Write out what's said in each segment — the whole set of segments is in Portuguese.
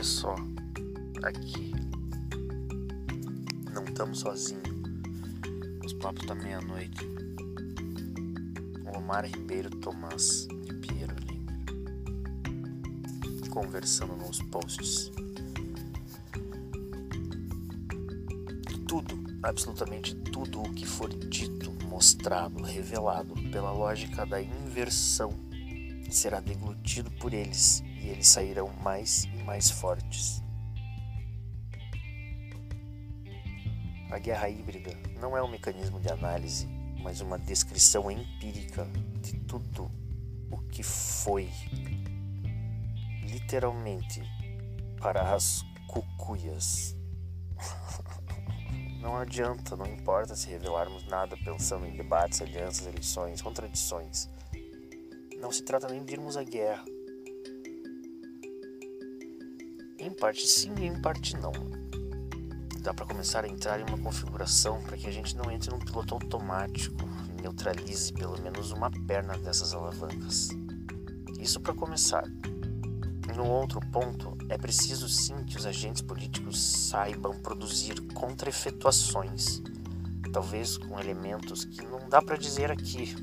olha só. Aqui. Não estamos sozinhos. Os papos da meia-noite. Omar Ribeiro Tomás de Piero Lima. Conversando nos posts. Tudo, absolutamente tudo o que for dito, mostrado, revelado pela lógica da inversão será deglutido por eles e eles sairão mais e mais fortes. A guerra híbrida não é um mecanismo de análise, mas uma descrição empírica de tudo o que foi, literalmente, para as cucuias. Não adianta, não importa se revelarmos nada pensando em debates, alianças, eleições, contradições. Não se trata nem de irmos à guerra. Em parte sim e em parte não. Dá para começar a entrar em uma configuração para que a gente não entre num piloto automático e neutralize pelo menos uma perna dessas alavancas. Isso para começar. No outro ponto, é preciso sim que os agentes políticos saibam produzir contra-efetuações, talvez com elementos que não dá para dizer aqui.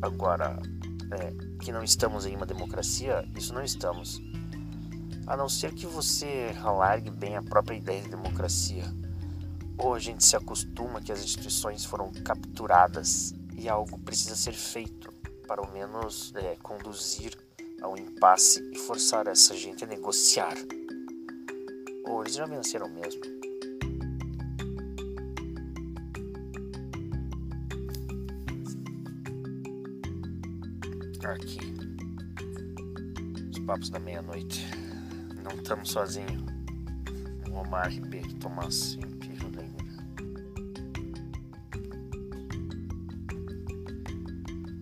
Agora, é, que não estamos em uma democracia, isso não estamos. A não ser que você alargue bem a própria ideia de democracia. Ou a gente se acostuma que as instituições foram capturadas e algo precisa ser feito para ao menos é, conduzir ao impasse e forçar essa gente a negociar. Ou eles já venceram mesmo. aqui. Os papos da meia-noite. Não estamos sozinhos. Omar Ribeiro, Tomás.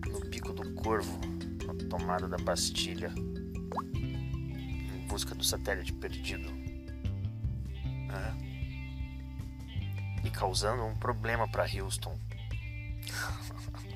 No bico do corvo, na tomada da Bastilha, em busca do satélite perdido. E causando um problema para Houston.